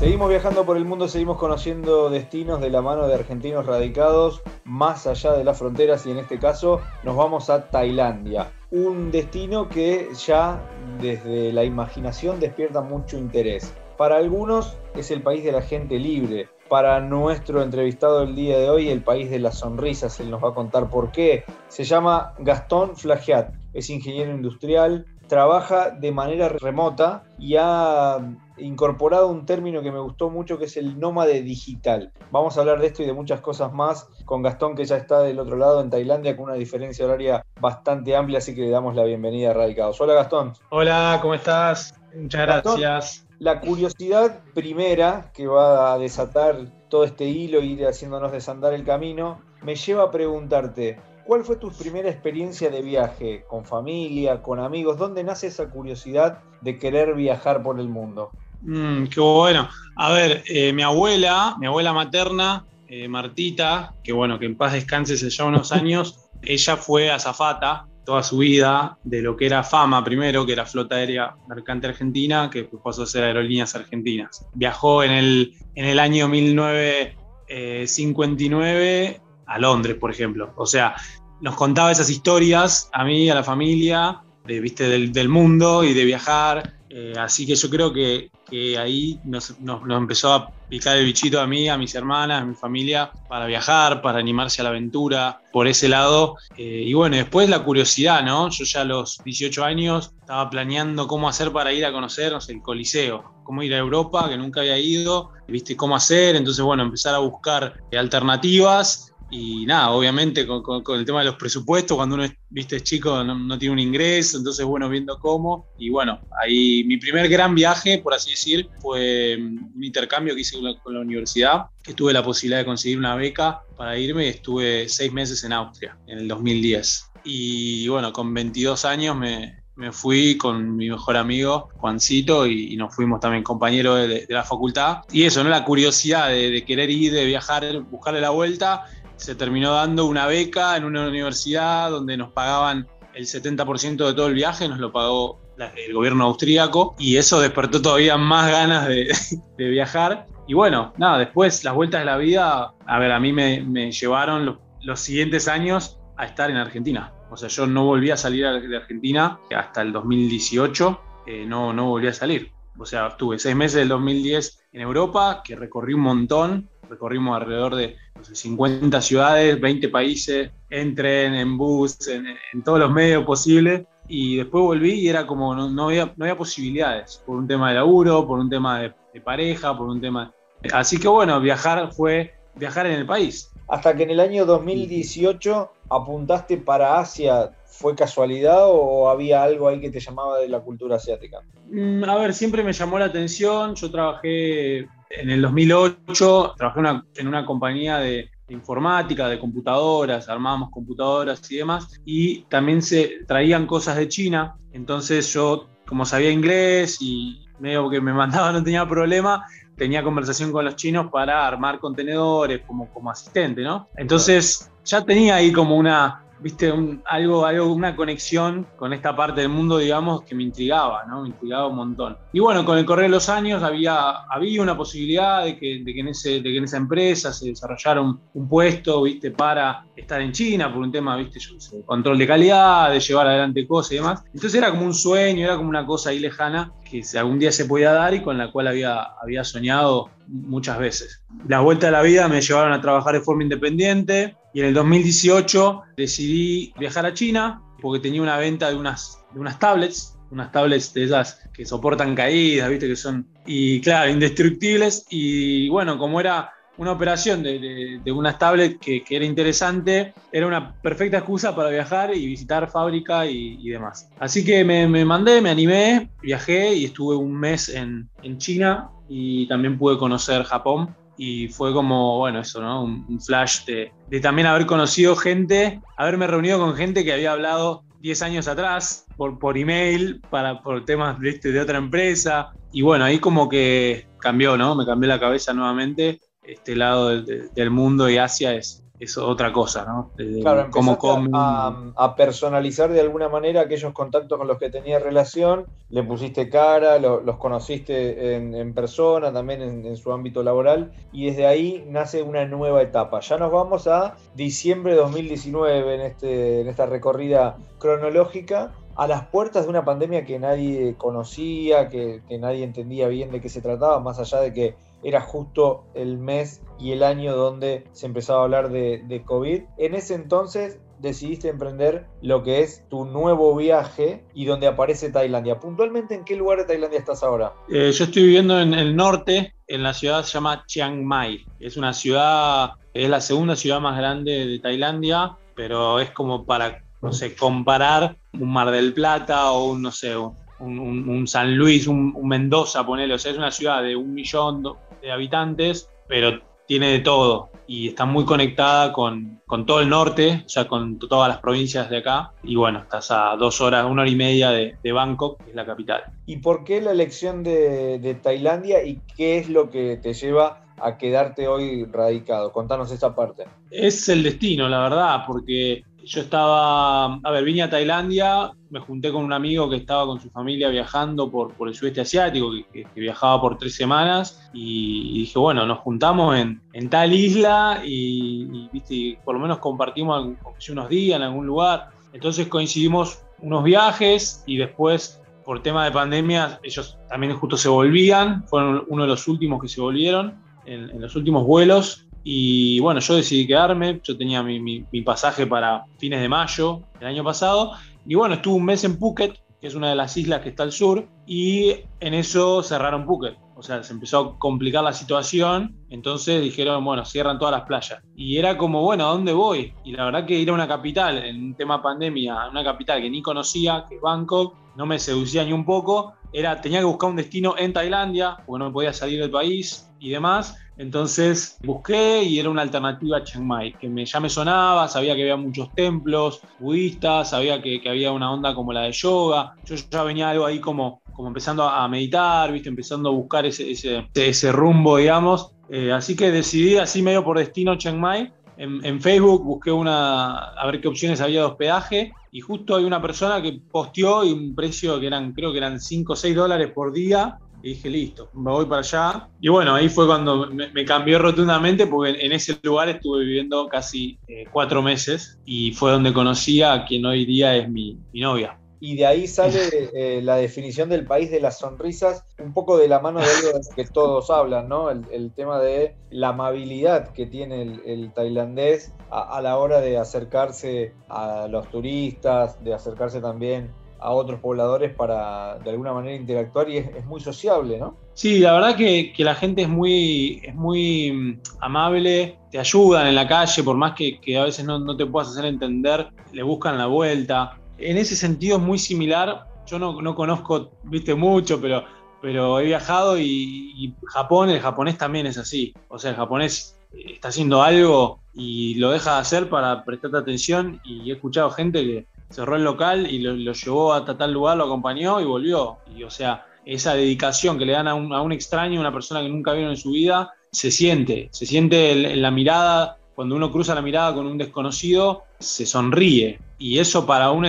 Seguimos viajando por el mundo, seguimos conociendo destinos de la mano de argentinos radicados más allá de las fronteras y en este caso nos vamos a Tailandia. Un destino que ya desde la imaginación despierta mucho interés. Para algunos es el país de la gente libre. Para nuestro entrevistado el día de hoy, el país de las sonrisas, él nos va a contar por qué. Se llama Gastón Flagiat, es ingeniero industrial, trabaja de manera remota y ha incorporado un término que me gustó mucho que es el nómade digital. Vamos a hablar de esto y de muchas cosas más con Gastón que ya está del otro lado en Tailandia con una diferencia horaria bastante amplia, así que le damos la bienvenida a Radicados. Hola Gastón. Hola, ¿cómo estás? Muchas gracias. La curiosidad primera que va a desatar todo este hilo e ir haciéndonos desandar el camino, me lleva a preguntarte, ¿Cuál fue tu primera experiencia de viaje? ¿Con familia, con amigos? ¿Dónde nace esa curiosidad de querer viajar por el mundo? Mm, qué bueno. A ver, eh, mi abuela, mi abuela materna, eh, Martita, que bueno, que en paz descanse hace ya unos años, ella fue azafata toda su vida de lo que era Fama primero, que era Flota Aérea Mercante Argentina, que pasó a ser Aerolíneas Argentinas. Viajó en el, en el año 1959 eh, a Londres, por ejemplo. O sea, nos contaba esas historias a mí, a la familia, de, ¿viste? Del, mundo y de viajar. Eh, así que yo creo que, ahí nos, empezó a picar el bichito a mí, a mis hermanas, a mi familia, para viajar, para animarse a la aventura, por ese lado. Eh, y bueno, después la curiosidad, ¿no? Yo ya a los 18 años estaba planeando cómo hacer para ir a conocer, el Coliseo, cómo ir a Europa, que nunca había ido, viste cómo hacer, entonces bueno, empezar a buscar alternativas y nada, obviamente con, el tema de los presupuestos, cuando uno es, viste, chico, no, tiene un ingreso, entonces bueno, viendo cómo. Y bueno, ahí mi primer gran viaje, por así decir, fue mm, un intercambio que hice con la, universidad, que tuve la posibilidad de conseguir una beca para irme y estuve seis meses en Austria, en el 2010. Y bueno, con 22 años me, fui con mi mejor amigo, Juancito, y, nos fuimos también compañeros de, la facultad. Y eso, ¿no? La curiosidad de, de, querer ir, de viajar, buscarle la vuelta se terminó dando una beca en una universidad donde nos pagaban el 70% de todo el viaje, nos lo pagó el gobierno austríaco y eso despertó todavía más ganas de, viajar. Y bueno, nada, después las vueltas de la vida, a ver, a mí me, llevaron los, siguientes años a estar en Argentina. O sea, yo no volví a salir de Argentina hasta el 2018, eh, no, no volví a salir. O sea, estuve seis meses del 2010 en Europa, que recorrí un montón, recorrimos alrededor de 50 ciudades, 20 países, en tren, en bus, en, todos los medios posibles. Y después volví y era como no, había, no había posibilidades, por un tema de laburo, por un tema de, de pareja, por un tema... Así que bueno, viajar fue viajar en el país. Hasta que en el año 2018 apuntaste para Asia, ¿Fue casualidad o había algo ahí que te llamaba de la cultura asiática? Mm, a ver, siempre me llamó la atención. Yo trabajé en el 2008, trabajé en una compañía de, informática, de computadoras, armábamos computadoras y demás, y también se traían cosas de China. Entonces yo, como sabía inglés y medio que me mandaba, no tenía problema, tenía conversación con los chinos para armar contenedores como, como asistente, ¿no? Entonces ya tenía ahí como una, viste, algo, algo, una conexión con esta parte del mundo, digamos, que me intrigaba, ¿no? Me intrigaba un montón. Y bueno, con el correr de los años había, había una posibilidad de que, de que, en, ese, de que en esa empresa se desarrollara un, puesto, viste, para estar en China por un tema, viste, yo control de calidad, de llevar adelante cosas y demás. Entonces era como un sueño, era como una cosa ahí lejana que algún día se podía dar y con la cual había, había soñado muchas veces. La vuelta a la vida me llevaron a trabajar de forma independiente y en el 2018 decidí viajar a China porque tenía una venta de unas, de unas tablets, unas tablets de esas que soportan caídas, ¿viste? Que son, y claro, indestructibles. Y bueno, como era una operación de, de, unas tablets que, que, era interesante, era una perfecta excusa para viajar y visitar fábrica y, y demás. Así que me, me, mandé, me animé, viajé y estuve un mes en, en China y también pude conocer Japón y fue como, bueno, eso, ¿no? Un, flash de, de, también haber conocido gente, haberme reunido con gente que había hablado 10 años atrás por, por email para, por temas de otra empresa. Y bueno, ahí como que cambió, ¿no? Me cambió la cabeza nuevamente este lado del, mundo y Asia es, es otra cosa, ¿no? claro, cómo a, a, personalizar de alguna manera aquellos contactos con los que tenías relación, le pusiste cara, los conociste en, persona, también en, su ámbito laboral, y desde ahí nace una nueva etapa. Ya nos vamos a diciembre de 2019 en, este, en esta recorrida cronológica a las puertas de una pandemia que nadie conocía, que, nadie entendía bien de qué se trataba, más allá de que era justo el mes y el año donde se empezaba a hablar de, COVID. En ese entonces decidiste emprender lo que es tu nuevo viaje y donde aparece Tailandia. Puntualmente, ¿en qué lugar de Tailandia estás ahora? Eh, yo estoy viviendo en el norte, en la ciudad se llama Chiang Mai. Es una ciudad, es la segunda ciudad más grande de Tailandia, pero es como para no sé, comparar un Mar del Plata o un, no sé, un, San Luis, un, Mendoza, ponele. O sea, es una ciudad de un millón de habitantes, pero tiene de todo y está muy conectada con, todo el norte, o sea, con todas las provincias de acá. Y bueno, estás a dos horas, una hora y media de, Bangkok, que es la capital. ¿Y por qué la elección de, de Tailandia y qué es lo que te lleva a quedarte hoy radicado? Contanos esa parte. Es el destino, la verdad, porque yo estaba, a ver, vine a Tailandia, me junté con un amigo que estaba con su familia viajando por, el sudeste asiático, que, viajaba por tres semanas, y, dije, bueno, nos juntamos en, tal isla y, ¿viste? por lo menos compartimos unos días en algún lugar. Entonces coincidimos unos viajes y después, por tema de pandemia, ellos también justo se volvían, fueron uno de los últimos que se volvieron en los últimos vuelos y bueno, yo decidí quedarme, yo tenía mi, pasaje para fines de mayo del año pasado, y bueno, estuve un mes en Phuket, que es una de las islas que está al sur, y en eso cerraron Phuket. O sea, se empezó a complicar la situación, entonces dijeron, bueno, cierran todas las playas. Y era como, bueno, ¿a dónde voy? Y la verdad que ir a una capital, en un tema pandemia, una capital que ni conocía, que es Bangkok, no me seducía ni un poco. Era, tenía que buscar un destino en Tailandia, porque no podía salir del país y demás. Entonces busqué y era una alternativa a Chiang Mai, que ya me sonaba, sabía que había muchos templos budistas, sabía que, había una onda como la de yoga. Yo ya venía algo ahí como, como empezando a meditar, ¿viste? empezando a buscar ese, ese, rumbo, digamos. Eh, así que decidí así medio por destino Chiang Mai. En, en, Facebook busqué una, a ver qué opciones había de hospedaje y justo hay una persona que posteó y un precio que eran, creo que eran 5 o 6 dólares por día y dije, listo, me voy para allá. Y bueno, ahí fue cuando me, cambió rotundamente, porque en, ese lugar estuve viviendo casi eh, cuatro meses y fue donde conocí a quien hoy día es mi, novia. Y de ahí sale eh, la definición del país de las sonrisas, un poco de la mano de algo de que todos hablan, ¿no? El, tema de la amabilidad que tiene el, tailandés a, a la hora de acercarse a los turistas, de acercarse también a otros pobladores para de alguna manera interactuar y es, muy sociable, ¿no? Sí, la verdad que, la gente es muy, es muy mm, amable, te ayudan en la calle, por más que, a veces no, te puedas hacer entender, le buscan la vuelta. En ese sentido es muy similar, yo no, conozco, viste, mucho, pero, he viajado y, Japón, el japonés también es así. O sea, el japonés está haciendo algo y lo deja de hacer para prestarte atención y he escuchado gente que cerró el local y lo, llevó a tal lugar, lo acompañó y volvió. Y o sea, esa dedicación que le dan a un, a un extraño, una persona que nunca vieron en su vida, se siente, se siente en, la mirada, cuando uno cruza la mirada con un desconocido, se sonríe. Y eso para un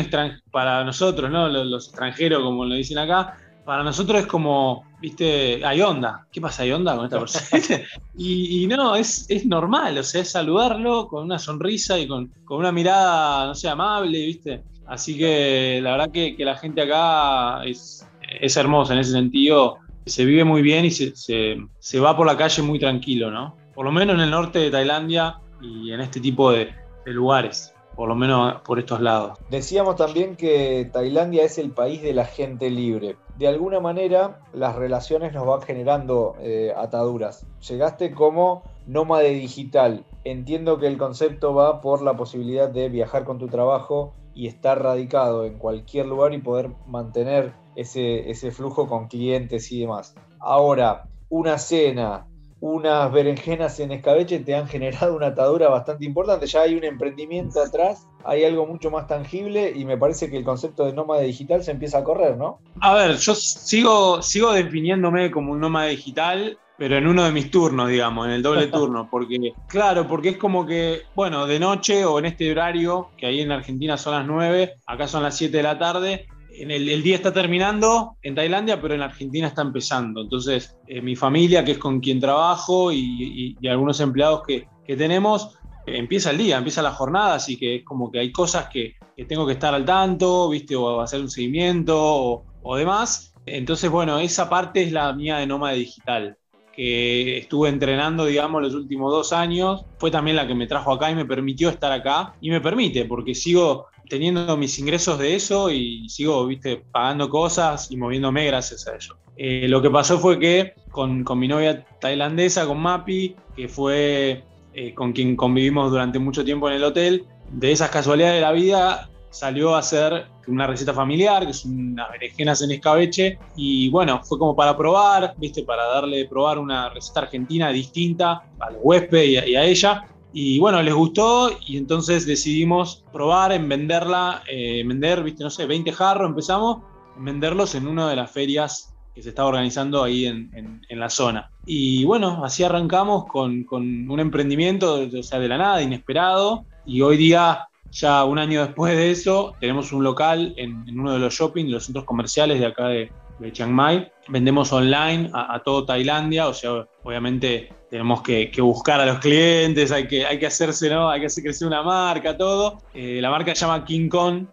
para nosotros, ¿no? Los, extranjeros, como lo dicen acá, para nosotros es como, viste, hay onda. ¿Qué pasa, hay onda con esta persona? y, no, es, es normal, o sea, es saludarlo con una sonrisa y con, con una mirada, no sé, amable, viste. Así que la verdad que, la gente acá es, hermosa en ese sentido. Se vive muy bien y se, va por la calle muy tranquilo, ¿no? Por lo menos en el norte de Tailandia y en este tipo de, lugares por lo menos por estos lados. Decíamos también que Tailandia es el país de la gente libre. De alguna manera las relaciones nos van generando eh, ataduras. Llegaste como nómade digital. Entiendo que el concepto va por la posibilidad de viajar con tu trabajo y estar radicado en cualquier lugar y poder mantener ese, ese flujo con clientes y demás. Ahora, una cena, unas berenjenas en escabeche te han generado una atadura bastante importante. Ya hay un emprendimiento atrás, hay algo mucho más tangible y me parece que el concepto de nómada digital se empieza a correr, ¿no? A ver, yo sigo, sigo definiéndome como un nómada digital, pero en uno de mis turnos, digamos, en el doble turno, porque, claro, porque es como que, bueno, de noche o en este horario, que ahí en Argentina son las 9, acá son las 7 de la tarde, en el, día está terminando en Tailandia, pero en Argentina está empezando. Entonces, eh, mi familia, que es con quien trabajo, y, algunos empleados que, tenemos, eh, empieza el día, empieza la jornada, así que es como que hay cosas que, tengo que estar al tanto, ¿viste? O hacer un seguimiento o, o demás. Entonces, bueno, esa parte es la mía de nómada digital que estuve entrenando, digamos, los últimos dos años, fue también la que me trajo acá y me permitió estar acá. Y me permite, porque sigo teniendo mis ingresos de eso y sigo, viste, pagando cosas y moviéndome gracias a ello. Eh, lo que pasó fue que con, mi novia tailandesa, con Mapi, que fue eh, con quien convivimos durante mucho tiempo en el hotel, de esas casualidades de la vida, salió a hacer una receta familiar, que es unas berenjenas en escabeche, y bueno, fue como para probar, viste, para darle probar una receta argentina distinta al huésped y a, ella. Y bueno, les gustó y entonces decidimos probar en venderla, eh, vender, viste, no sé, 20 jarros empezamos, en venderlos en una de las ferias que se estaba organizando ahí en, en, la zona. Y bueno, así arrancamos con, con un emprendimiento, o sea, de la nada, inesperado, y hoy día ya un año después de eso, tenemos un local en, uno de los shopping, los centros comerciales de acá de, Chiang Mai. Vendemos online a, todo Tailandia, o sea, obviamente tenemos que, buscar a los clientes, hay que, hay que hacerse, ¿no? Hay que hacer crecer una marca, todo. Eh, la marca se llama King Kong,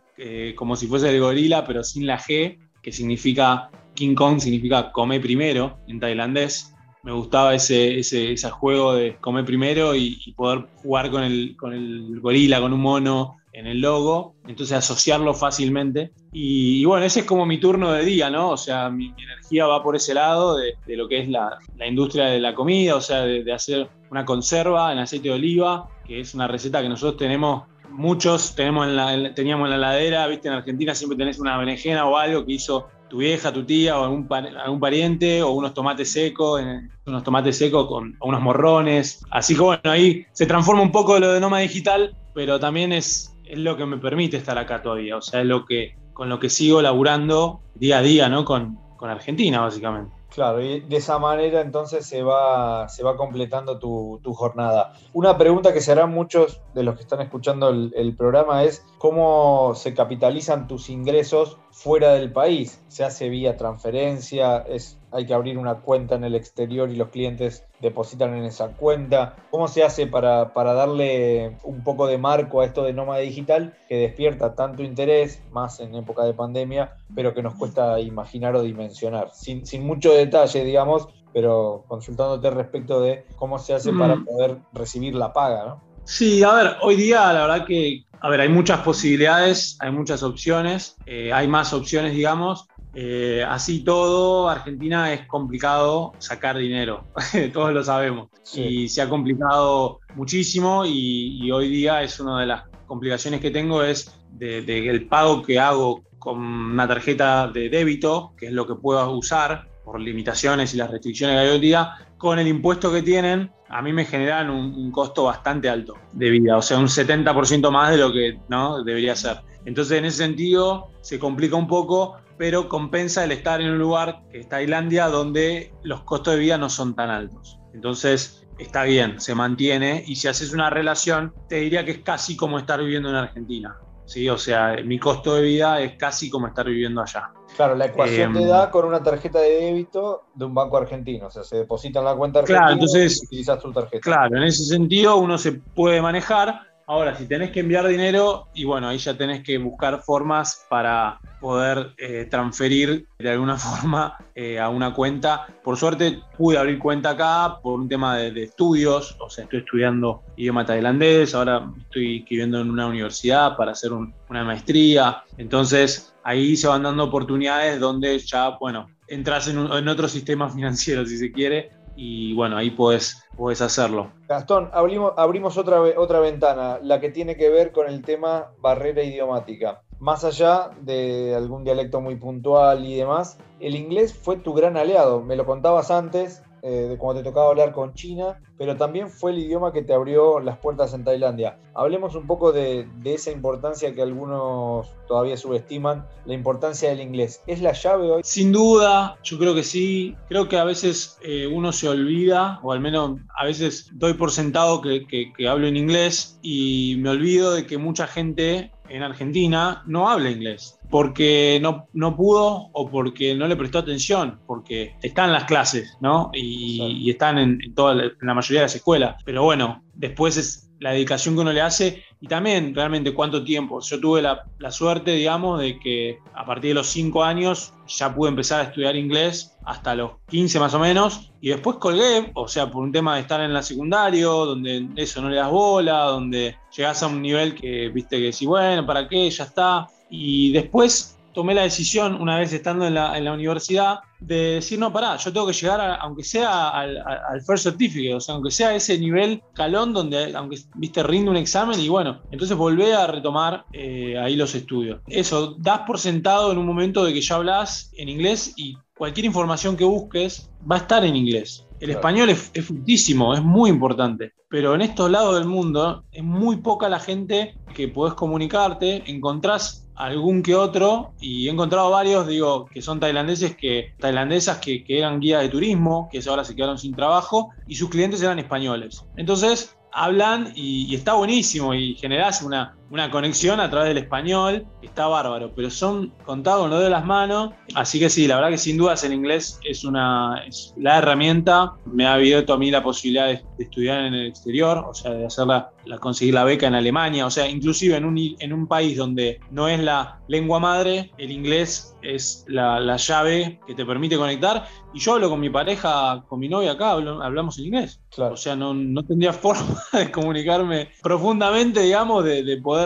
como si fuese el gorila, pero sin la G, que significa King Kong, significa come primero en tailandés me gustaba ese, ese, juego de comer primero y, poder jugar con el, con el gorila, con un mono en el logo, entonces asociarlo fácilmente. Y, bueno, ese es como mi turno de día, ¿no? O sea, mi, energía va por ese lado de, lo que es la, industria de la comida, o sea, de, hacer una conserva en aceite de oliva, que es una receta que nosotros tenemos muchos tenemos en teníamos en la ladera, viste, en Argentina siempre tenés una berenjena o algo que hizo tu vieja, tu tía o algún, algún pariente o unos tomates secos, unos tomates secos con unos morrones. Así que bueno, ahí se transforma un poco lo de Noma Digital, pero también es, es lo que me permite estar acá todavía. O sea, es lo que, con lo que sigo laburando día a día, ¿no? Con, con Argentina, básicamente. Claro, y de esa manera entonces se va, se va completando tu, jornada. Una pregunta que se harán muchos de los que están escuchando el, programa es cómo se capitalizan tus ingresos fuera del país. ¿Se hace vía transferencia? ¿Es hay que abrir una cuenta en el exterior y los clientes depositan en esa cuenta. ¿Cómo se hace para, darle un poco de marco a esto de nómada digital que despierta tanto interés, más en época de pandemia, pero que nos cuesta imaginar o dimensionar? Sin, mucho detalle, digamos, pero consultándote respecto de cómo se hace para poder recibir la paga, ¿no? Sí, a ver, hoy día la verdad que, a ver, hay muchas posibilidades, hay muchas opciones, eh, hay más opciones, digamos, eh, así todo, Argentina es complicado sacar dinero, todos lo sabemos. Y se ha complicado muchísimo y, hoy día es una de las complicaciones que tengo es de, el pago que hago con una tarjeta de débito, que es lo que puedo usar por limitaciones y las restricciones que hay hoy día, con el impuesto que tienen, a mí me generan un, costo bastante alto de vida, o sea, un 70% más de lo que ¿no? debería ser. Entonces, en ese sentido, se complica un poco, pero compensa el estar en un lugar que es Tailandia donde los costos de vida no son tan altos. Entonces, está bien, se mantiene y si haces una relación, te diría que es casi como estar viviendo en Argentina. ¿Sí? O sea, mi costo de vida es casi como estar viviendo allá. Claro, la ecuación te em, da con una tarjeta de débito de un banco argentino, o sea, se deposita en la cuenta argentina claro, entonces, y utilizas tu tarjeta. Claro, en ese sentido uno se puede manejar, Ahora, si tenés que enviar dinero, y bueno, ahí ya tenés que buscar formas para poder eh, transferir de alguna forma eh, a una cuenta. Por suerte pude abrir cuenta acá por un tema de, estudios, o sea, estoy estudiando idioma tailandés, ahora estoy escribiendo en una universidad para hacer una maestría, entonces ahí se van dando oportunidades donde ya, bueno, entras en, en otro sistema financiero, si se quiere, y bueno, ahí puedes, hacerlo. Gastón, abrimos, abrimos otra, otra ventana, la que tiene que ver con el tema barrera idiomática. Más allá de algún dialecto muy puntual y demás, el inglés fue tu gran aliado. Me lo contabas antes, eh, cuando te tocaba hablar con China, pero también fue el idioma que te abrió las puertas en Tailandia. Hablemos un poco de, esa importancia que algunos todavía subestiman, la importancia del inglés. ¿Es la llave hoy? Sin duda, yo creo que sí. Creo que a veces eh, uno se olvida, o al menos a veces doy por sentado que hablo en inglés y me olvido de que mucha gente en Argentina no habla inglés, porque no, no pudo o porque no le prestó atención, porque están las clases, ¿no? Y, están en, toda la, en la mayoría de las escuelas. Pero bueno, después es la dedicación que uno le hace y también realmente cuánto tiempo. Yo tuve la, suerte, digamos, de que a partir de los 5 años ya pude empezar a estudiar inglés hasta los 15 más o menos y después colgué, o sea, por un tema de estar en la secundario, donde eso no le das bola, donde llegas a un nivel que, viste, que si bueno, ¿para qué? Ya está. Y después tomé la decisión, una vez estando en la, en la universidad, de decir, no, pará, yo tengo que llegar, aunque sea al, first certificate, o sea, aunque sea ese nivel calón donde, aunque, viste, rinde un examen y bueno, entonces volvé a retomar eh, ahí los estudios. Eso, das por sentado en un momento de que ya hablas en inglés y cualquier información que busques va a estar en inglés. El español es, es fructísimo, es muy importante, pero en estos lados del mundo es muy poca la gente que podés comunicarte, encontrás algún que otro y he encontrado varios, digo, que son tailandeses que, tailandesas que, eran guías de turismo, que ahora se quedaron sin trabajo y sus clientes eran españoles. Entonces, hablan y, está buenísimo y generás una, una conexión a través del español, está bárbaro, pero son contados con lo de las manos, así que sí, la verdad que sin dudas el inglés es una la herramienta, me ha abierto a mí la posibilidad de, estudiar en el exterior, o sea, de hacerla, la, conseguir la beca en Alemania, o sea, inclusive en un, en un país donde no es la lengua madre, el inglés es la, la llave que te permite conectar, y yo hablo con mi pareja, con mi novia acá, hablamos en inglés, o sea, no, no tendría forma de comunicarme profundamente, digamos, de, poder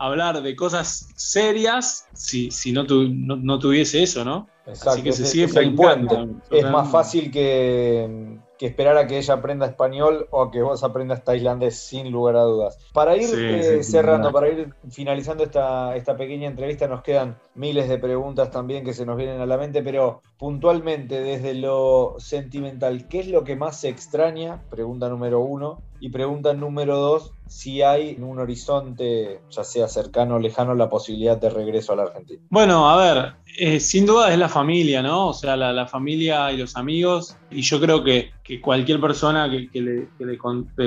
hablar de cosas serias si, si no, no, tuviese eso, ¿no? Exacto, Así que se sigue es, Es más fácil que, que, esperar a que ella aprenda español o a que vos aprendas tailandés, sin lugar a dudas. Para ir eh, cerrando, para ir finalizando esta, esta pequeña entrevista, nos quedan miles de preguntas también que se nos vienen a la mente, pero puntualmente desde lo sentimental, ¿qué es lo que más se extraña? Pregunta número uno. Y pregunta número dos, si hay en un horizonte, ya sea cercano o lejano, la posibilidad de regreso a la Argentina. Bueno, a ver, eh, sin duda es la familia, ¿no? O sea, la, familia y los amigos. Y yo creo que, cualquier persona que, le,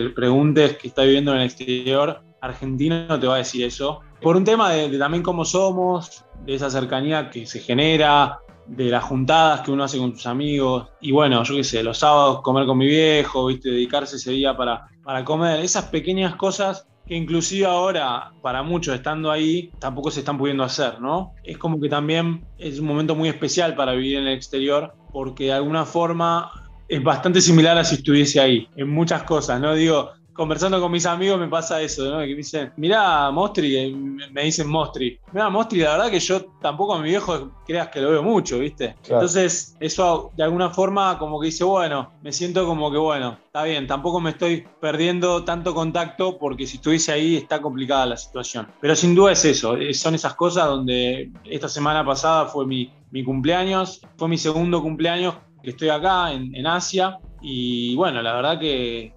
preguntes que está viviendo en el exterior argentino te va a decir eso. Por un tema de, de también cómo somos, de esa cercanía que se genera, de las juntadas que uno hace con sus amigos. Y bueno, yo qué sé, los sábados comer con mi viejo, ¿viste? dedicarse ese día para, para comer. Esas pequeñas cosas que inclusive ahora, para muchos estando ahí, tampoco se están pudiendo hacer, ¿no? Es como que también es un momento muy especial para vivir en el exterior, porque de alguna forma es bastante similar a si estuviese ahí, en muchas cosas, ¿no? Digo, conversando con mis amigos me pasa eso, ¿no? Que me dicen, mirá, Mostri, me dicen Mostri. Mirá, Mostri, la verdad que yo tampoco a mi viejo creas que lo veo mucho, ¿viste? Entonces, eso de alguna forma como que dice, bueno, me siento como que, bueno, está bien, tampoco me estoy perdiendo tanto contacto porque si estuviese ahí está complicada la situación. Pero sin duda es eso, son esas cosas donde esta semana pasada fue mi, mi cumpleaños, fue mi segundo cumpleaños que estoy acá en, en Asia y bueno, la verdad que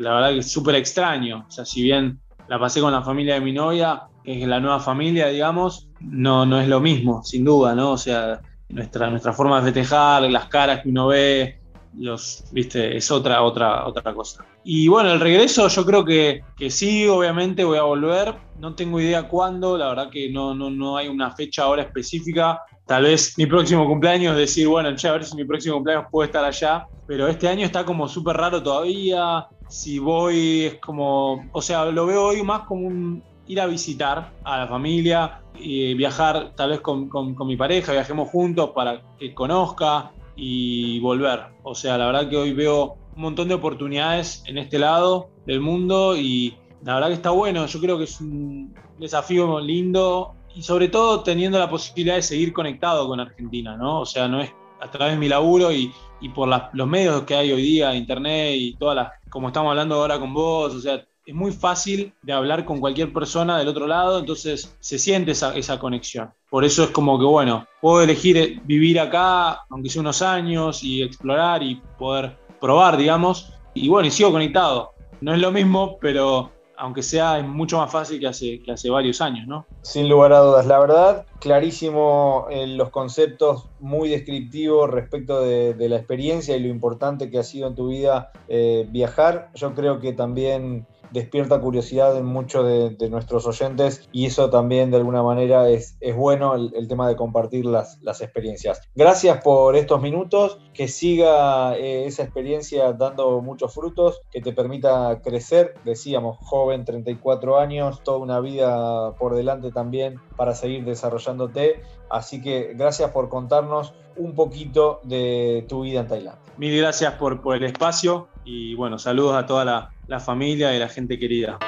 la verdad que es súper extraño. O sea, si bien la pasé con la familia de mi novia, que es la nueva familia, digamos, no, no es lo mismo, sin duda, ¿no? O sea, nuestra, nuestra forma de festejar, las caras que uno ve, los, viste, es otra, otra, otra cosa. Y bueno, el regreso yo creo que, que sí, obviamente voy a volver. No tengo idea cuándo, la verdad que no, no, no hay una fecha ahora específica. Tal vez mi próximo cumpleaños, decir, bueno, ya a ver si mi próximo cumpleaños puede estar allá. Pero este año está como súper raro todavía si voy es como, o sea, lo veo hoy más como un ir a visitar a la familia, y viajar tal vez con, mi pareja, viajemos juntos para que conozca y volver. O sea, la verdad que hoy veo un montón de oportunidades en este lado del mundo y la verdad que está bueno, yo creo que es un desafío lindo y sobre todo teniendo la posibilidad de seguir conectado con Argentina, ¿no? O sea, no es a través de mi laburo y, por los medios que hay hoy día, internet y todas las como estamos hablando ahora con vos, o sea, es muy fácil de hablar con cualquier persona del otro lado, entonces se siente esa, conexión. Por eso es como que, bueno, puedo elegir vivir acá, aunque sea unos años, y explorar y poder probar, digamos. Y bueno, y sigo conectado. No es lo mismo, pero aunque sea mucho más fácil que hace, que hace varios años, ¿no? Sin lugar a dudas, la verdad, clarísimo en los conceptos, muy descriptivos respecto de, la experiencia y lo importante que ha sido en tu vida eh, viajar. Yo creo que también despierta curiosidad en muchos de, nuestros oyentes y eso también de alguna manera es, bueno el, tema de compartir las, experiencias. Gracias por estos minutos, que siga eh, esa experiencia dando muchos frutos, que te permita crecer, decíamos, joven, 34 años, toda una vida por delante también para seguir desarrollándote. Así que gracias por contarnos un poquito de tu vida en Tailandia. Mil gracias por el espacio y bueno, saludos a toda la, la familia y la gente querida.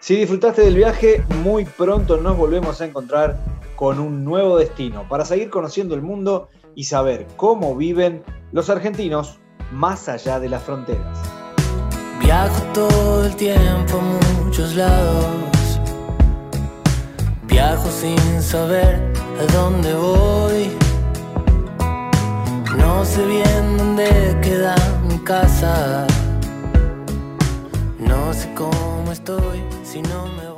Si disfrutaste del viaje, muy pronto nos volvemos a encontrar con un nuevo destino para seguir conociendo el mundo y saber cómo viven los argentinos más allá de las fronteras. Viajo todo el tiempo a muchos lados. Viajo sin saber a dónde voy. No sé bien dónde queda mi casa. No sé cómo estoy si no me